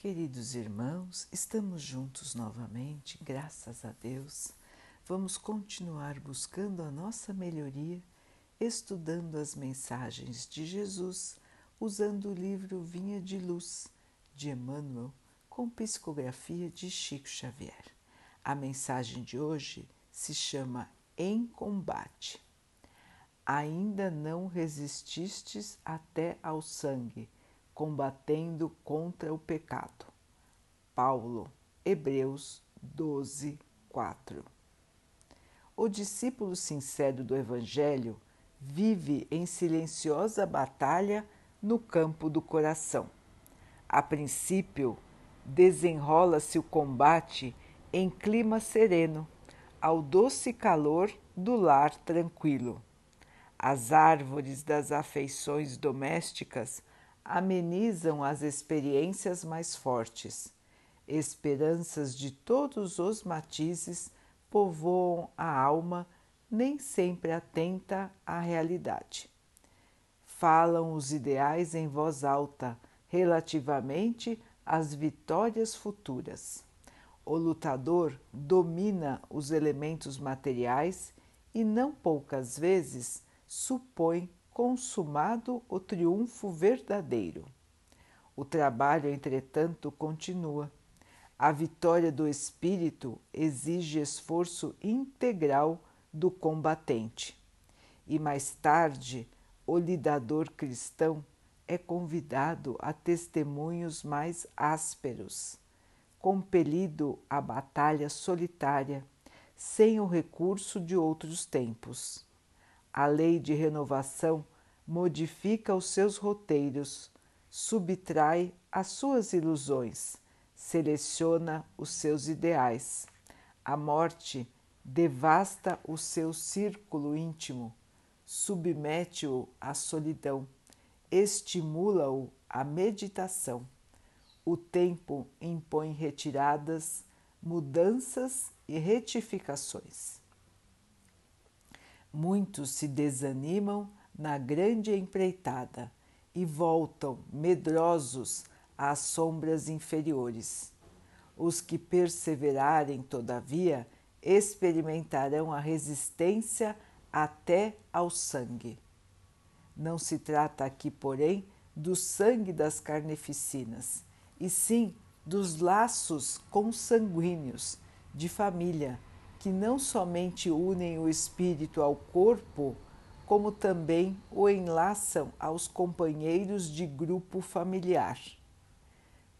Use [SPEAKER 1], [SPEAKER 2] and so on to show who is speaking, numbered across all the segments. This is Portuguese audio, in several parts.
[SPEAKER 1] Queridos irmãos, estamos juntos novamente, graças a Deus. Vamos continuar buscando a nossa melhoria, estudando as mensagens de Jesus, usando o livro Vinha de Luz de Emmanuel, com psicografia de Chico Xavier. A mensagem de hoje se chama Em Combate. Ainda não resististes até ao sangue combatendo contra o pecado. Paulo, Hebreus 12, 4. O discípulo sincero do Evangelho vive em silenciosa batalha no campo do coração. A princípio, desenrola-se o combate em clima sereno, ao doce calor do lar tranquilo. As árvores das afeições domésticas amenizam as experiências mais fortes. Esperanças de todos os matizes povoam a alma, nem sempre atenta à realidade. Falam os ideais em voz alta relativamente às vitórias futuras. O lutador domina os elementos materiais e não poucas vezes supõe consumado o triunfo verdadeiro. O trabalho, entretanto, continua. A vitória do espírito exige esforço integral do combatente. E mais tarde, o lidador cristão é convidado a testemunhos mais ásperos, compelido à batalha solitária, sem o recurso de outros tempos. A lei de renovação modifica os seus roteiros, subtrai as suas ilusões, seleciona os seus ideais. A morte devasta o seu círculo íntimo, submete-o à solidão, estimula-o à meditação. O tempo impõe retiradas, mudanças e retificações. Muitos se desanimam na grande empreitada e voltam medrosos às sombras inferiores. Os que perseverarem, todavia, experimentarão a resistência até ao sangue. Não se trata aqui, porém, do sangue das carneficinas, e sim dos laços consanguíneos de família que não somente unem o espírito ao corpo, como também o enlaçam aos companheiros de grupo familiar.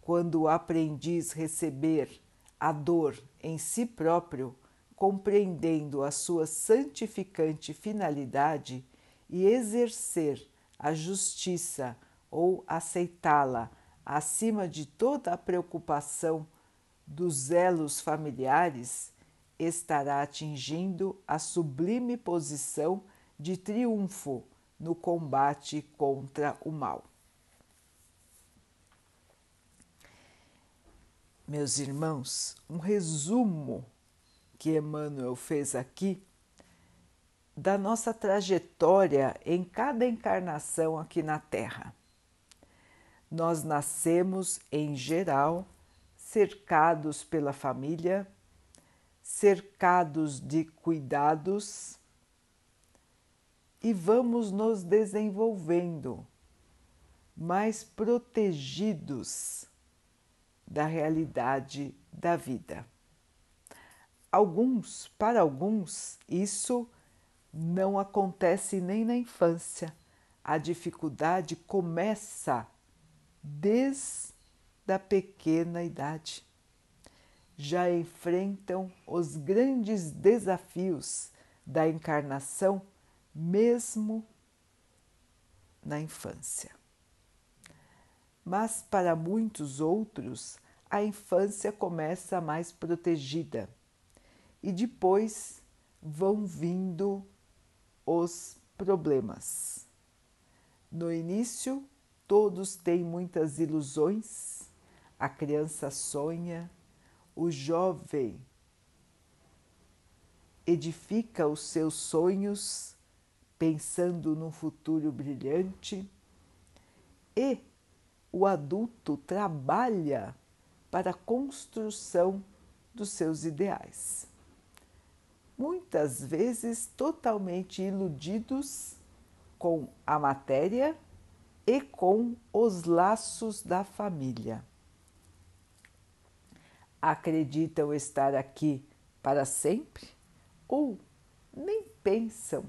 [SPEAKER 1] Quando o aprendiz receber a dor em si próprio, compreendendo a sua santificante finalidade e exercer a justiça ou aceitá-la acima de toda a preocupação dos elos familiares, estará atingindo a sublime posição de triunfo no combate contra o mal. Meus irmãos, um resumo que Emmanuel fez aqui da nossa trajetória em cada encarnação aqui na Terra. Nós nascemos, em geral, cercados pela família cercados de cuidados e vamos nos desenvolvendo mais protegidos da realidade da vida. Alguns, para alguns, isso não acontece nem na infância. A dificuldade começa desde a pequena idade já enfrentam os grandes desafios da encarnação, mesmo na infância. Mas para muitos outros, a infância começa mais protegida e depois vão vindo os problemas. No início, todos têm muitas ilusões, a criança sonha, o jovem edifica os seus sonhos pensando num futuro brilhante e o adulto trabalha para a construção dos seus ideais. Muitas vezes totalmente iludidos com a matéria e com os laços da família. Acreditam estar aqui para sempre ou nem pensam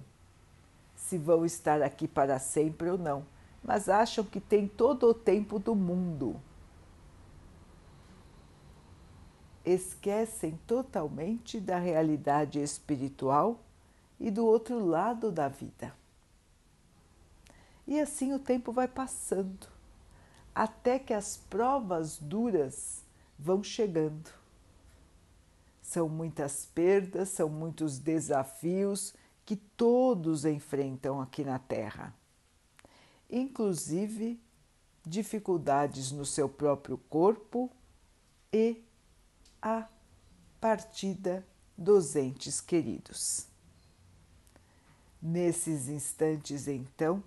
[SPEAKER 1] se vão estar aqui para sempre ou não, mas acham que tem todo o tempo do mundo. Esquecem totalmente da realidade espiritual e do outro lado da vida. E assim o tempo vai passando, até que as provas duras vão chegando. São muitas perdas, são muitos desafios que todos enfrentam aqui na Terra, inclusive dificuldades no seu próprio corpo e a partida dos entes queridos. Nesses instantes, então,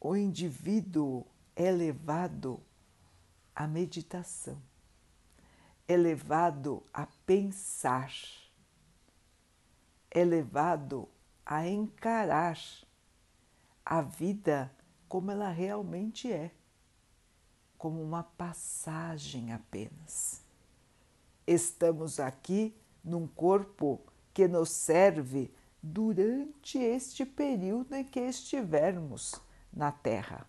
[SPEAKER 1] o indivíduo é levado à meditação, é levado a pensar, é levado a encarar a vida como ela realmente é, como uma passagem apenas. Estamos aqui num corpo que nos serve durante este período em que estivermos na Terra.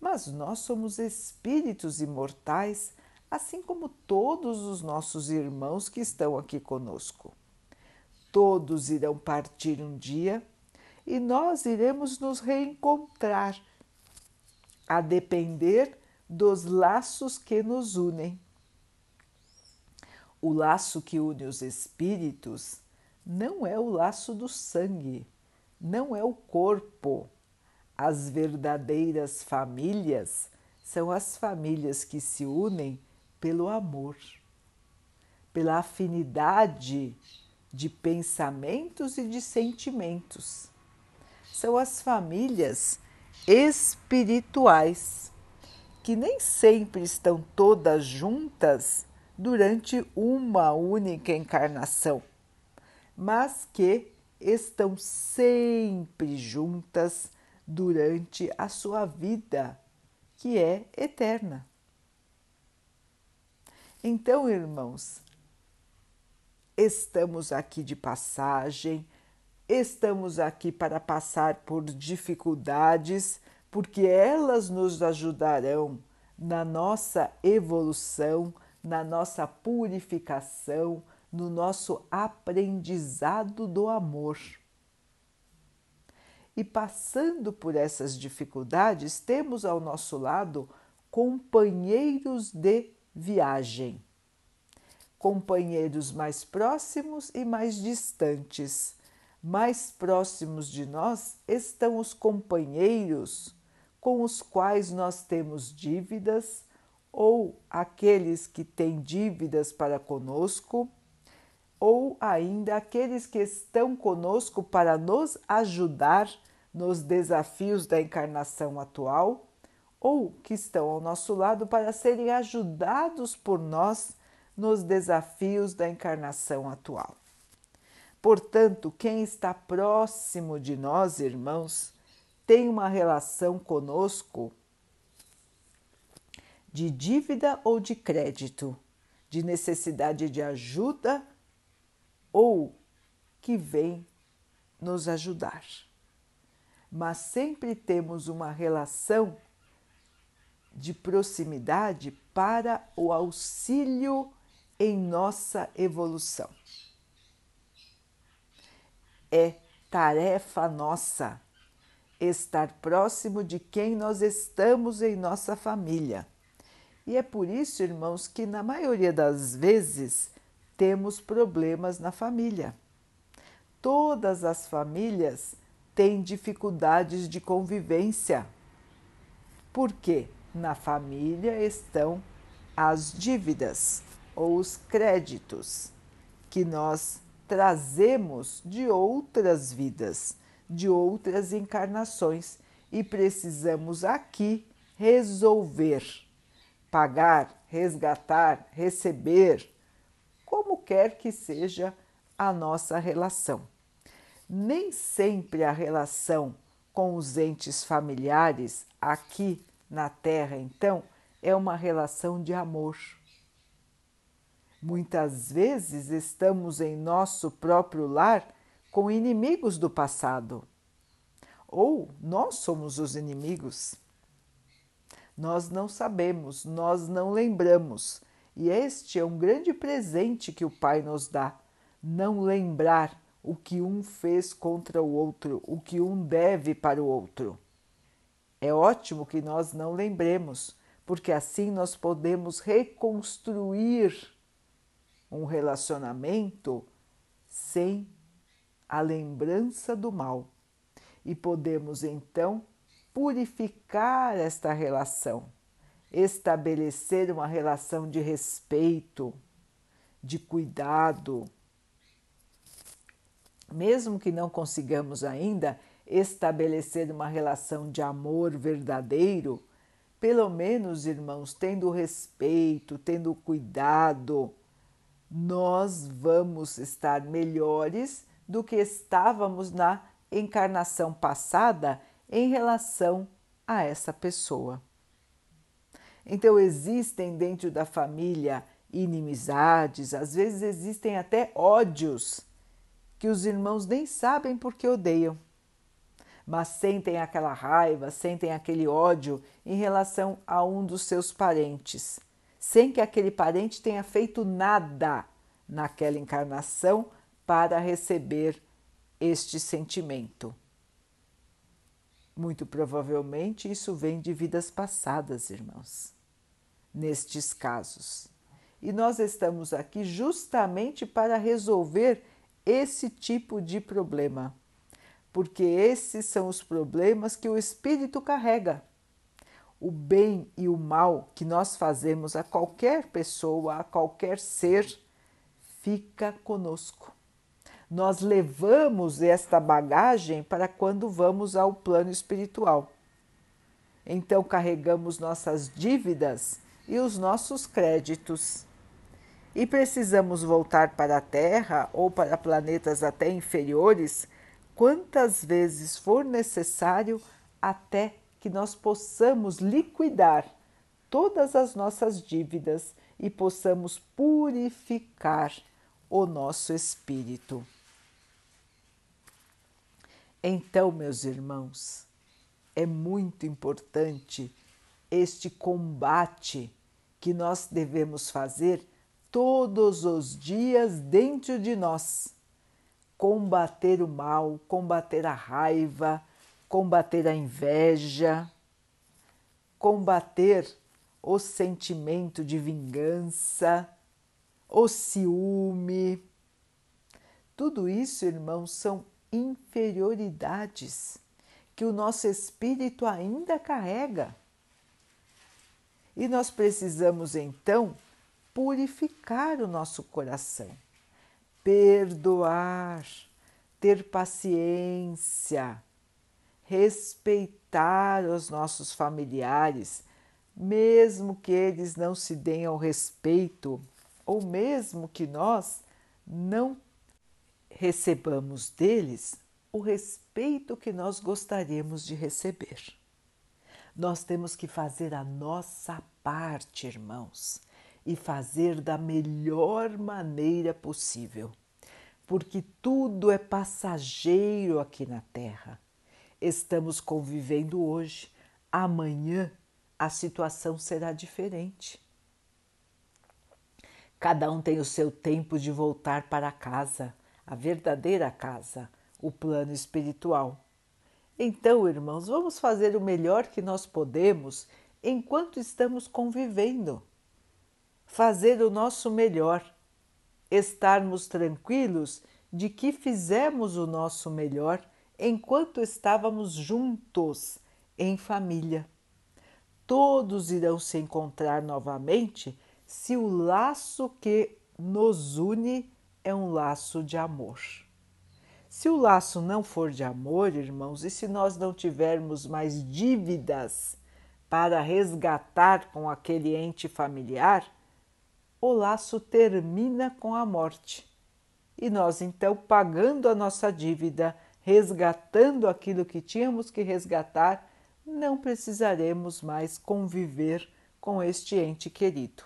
[SPEAKER 1] Mas nós somos espíritos imortais, assim como todos os nossos irmãos que estão aqui conosco. Todos irão partir um dia e nós iremos nos reencontrar, a depender dos laços que nos unem. O laço que une os espíritos não é o laço do sangue, não é o corpo as verdadeiras famílias são as famílias que se unem pelo amor, pela afinidade de pensamentos e de sentimentos. São as famílias espirituais, que nem sempre estão todas juntas durante uma única encarnação, mas que estão sempre juntas durante a sua vida, que é eterna. Então, irmãos, estamos aqui de passagem, estamos aqui para passar por dificuldades, porque elas nos ajudarão na nossa evolução, na nossa purificação, no nosso aprendizado do amor. E passando por essas dificuldades, temos ao nosso lado companheiros de viagem, companheiros mais próximos e mais distantes. Mais próximos de nós estão os companheiros com os quais nós temos dívidas ou aqueles que têm dívidas para conosco ou ainda aqueles que estão conosco para nos ajudar nos desafios da encarnação atual ou que estão ao nosso lado para serem ajudados por nós nos desafios da encarnação atual. Portanto, quem está próximo de nós, irmãos, tem uma relação conosco de dívida ou de crédito, de necessidade de ajuda ou que vem nos ajudar mas sempre temos uma relação de proximidade para o auxílio em nossa evolução. É tarefa nossa estar próximo de quem nós estamos em nossa família. E é por isso, irmãos, que na maioria das vezes temos problemas na família. Todas as famílias têm dificuldades de convivência. Porque na família estão as dívidas ou os créditos que nós trazemos de outras vidas, de outras encarnações e precisamos aqui resolver pagar, resgatar, receber, como quer que seja a nossa relação. Nem sempre a relação com os entes familiares aqui na Terra, então, é uma relação de amor. Muitas vezes estamos em nosso próprio lar com inimigos do passado. Ou nós somos os inimigos. Nós não sabemos, nós não lembramos. E este é um grande presente que o Pai nos dá: não lembrar o que um fez contra o outro, o que um deve para o outro. É ótimo que nós não lembremos, porque assim nós podemos reconstruir um relacionamento sem a lembrança do mal e podemos então purificar esta relação, estabelecer uma relação de respeito, de cuidado. Mesmo que não consigamos ainda estabelecer uma relação de amor verdadeiro, pelo menos, irmãos, tendo respeito, tendo cuidado, nós vamos estar melhores do que estávamos na encarnação passada em relação a essa pessoa. Então, existem dentro da família inimizades, às vezes existem até ódios que os irmãos nem sabem porque odeiam, mas sentem aquela raiva, sentem aquele ódio em relação a um dos seus parentes sem que aquele parente tenha feito nada naquela encarnação para receber este sentimento. Muito provavelmente isso vem de vidas passadas, irmãos, nestes casos. E nós estamos aqui justamente para resolver esse tipo de problema, porque esses são os problemas que o espírito carrega o bem e o mal que nós fazemos a qualquer pessoa, a qualquer ser, fica conosco. Nós levamos esta bagagem para quando vamos ao plano espiritual. Então carregamos nossas dívidas e os nossos créditos. E precisamos voltar para a Terra ou para planetas até inferiores quantas vezes for necessário até que nós possamos liquidar todas as nossas dívidas e possamos purificar o nosso espírito. Então, meus irmãos, é muito importante este combate que nós devemos fazer todos os dias dentro de nós. Combater o mal, combater a raiva, combater a inveja, combater o sentimento de vingança, o ciúme. Tudo isso, irmãos, são inferioridades que o nosso espírito ainda carrega. E nós precisamos então purificar o nosso coração, perdoar, ter paciência respeitar os nossos familiares, mesmo que eles não se deem ao respeito, ou mesmo que nós não recebamos deles o respeito que nós gostaríamos de receber. Nós temos que fazer a nossa parte, irmãos, e fazer da melhor maneira possível, porque tudo é passageiro aqui na Terra estamos convivendo hoje. Amanhã a situação será diferente. Cada um tem o seu tempo de voltar para casa, a verdadeira casa, o plano espiritual. Então, irmãos, vamos fazer o melhor que nós podemos enquanto estamos convivendo. Fazer o nosso melhor, estarmos tranquilos de que fizemos o nosso melhor enquanto estávamos juntos em família. Todos irão se encontrar novamente se o laço que nos une é um laço de amor. Se o laço não for de amor, irmãos, e se nós não tivermos mais dívidas para resgatar com aquele ente familiar, o laço termina com a morte. E nós, então, pagando a nossa dívida, resgatando aquilo que tínhamos que resgatar, não precisaremos mais conviver com este ente querido.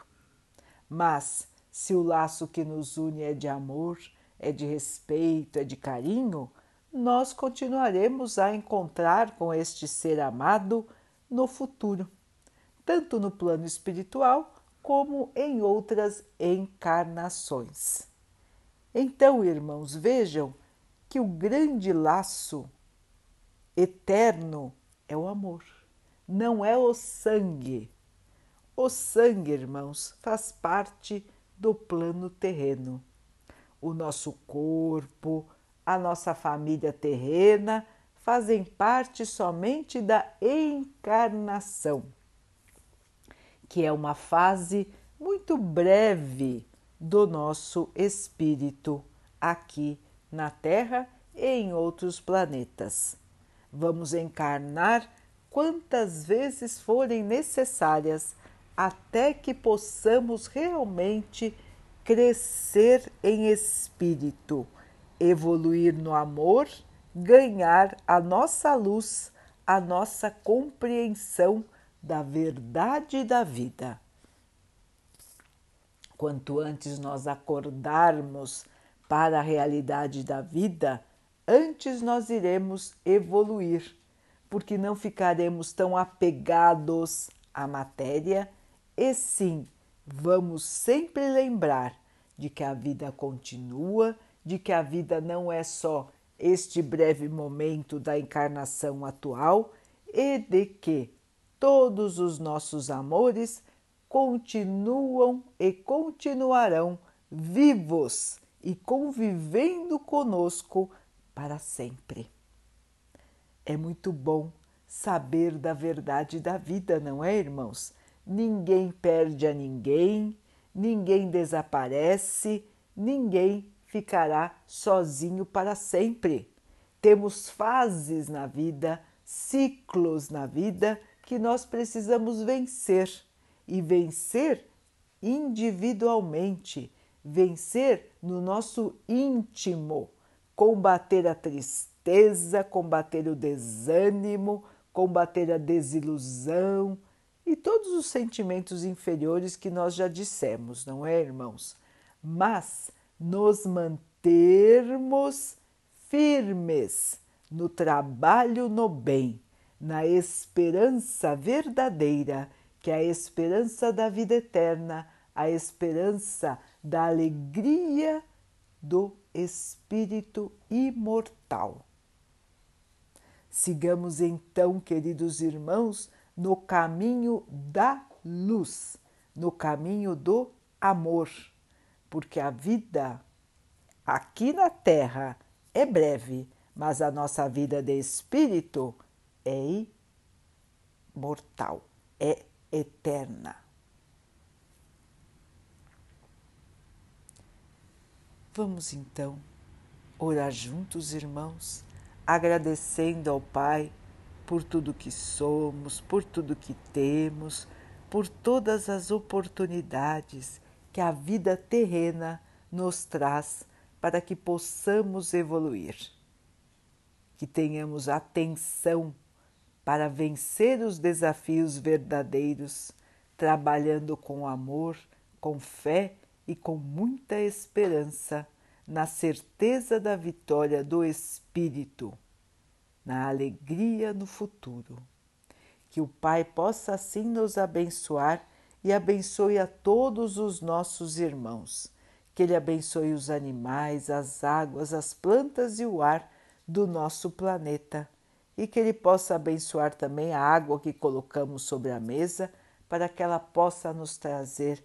[SPEAKER 1] Mas, se o laço que nos une é de amor, é de respeito, é de carinho, nós continuaremos a encontrar com este ser amado no futuro, tanto no plano espiritual como em outras encarnações. Então, irmãos, vejam que o grande laço eterno é o amor, não é o sangue. O sangue, irmãos, faz parte do plano terreno. O nosso corpo, a nossa família terrena fazem parte somente da encarnação, que é uma fase muito breve do nosso espírito aqui na Terra e em outros planetas. Vamos encarnar quantas vezes forem necessárias até que possamos realmente crescer em espírito, evoluir no amor ganhar a nossa luz, a nossa compreensão da verdade da vida. Quanto antes nós acordarmos para a realidade da vida, antes nós iremos evoluir, porque não ficaremos tão apegados à matéria e sim vamos sempre lembrar de que a vida continua, de que a vida não é só este breve momento da encarnação atual e de que todos os nossos amores continuam e continuarão vivos e convivendo conosco para sempre. É muito bom saber da verdade da vida, não é, irmãos? Ninguém perde a ninguém, ninguém desaparece, ninguém ficará sozinho para sempre. Temos fases na vida, ciclos na vida que nós precisamos vencer e vencer individualmente, vencer no nosso íntimo, combater a tristeza, combater o desânimo, combater a desilusão e todos os sentimentos inferiores que nós já dissemos, não é, irmãos? Mas nos mantermos firmes no trabalho no bem, na esperança verdadeira, que é a esperança da vida eterna, a esperança da alegria do Espírito imortal. Sigamos então, queridos irmãos, no caminho da luz, no caminho do amor porque a vida aqui na Terra é breve, mas a nossa vida de espírito é imortal, é eterna. Vamos então orar juntos, irmãos, agradecendo ao Pai por tudo que somos, por tudo que temos, por todas as oportunidades que a vida terrena nos traz para que possamos evoluir. Que tenhamos atenção para vencer os desafios verdadeiros, trabalhando com amor, com fé e com muita esperança, na certeza da vitória do Espírito, na alegria no futuro. Que o Pai possa assim nos abençoar e abençoe a todos os nossos irmãos. Que Ele abençoe os animais, as águas, as plantas e o ar do nosso planeta e que Ele possa abençoar também a água que colocamos sobre a mesa para que ela possa nos trazer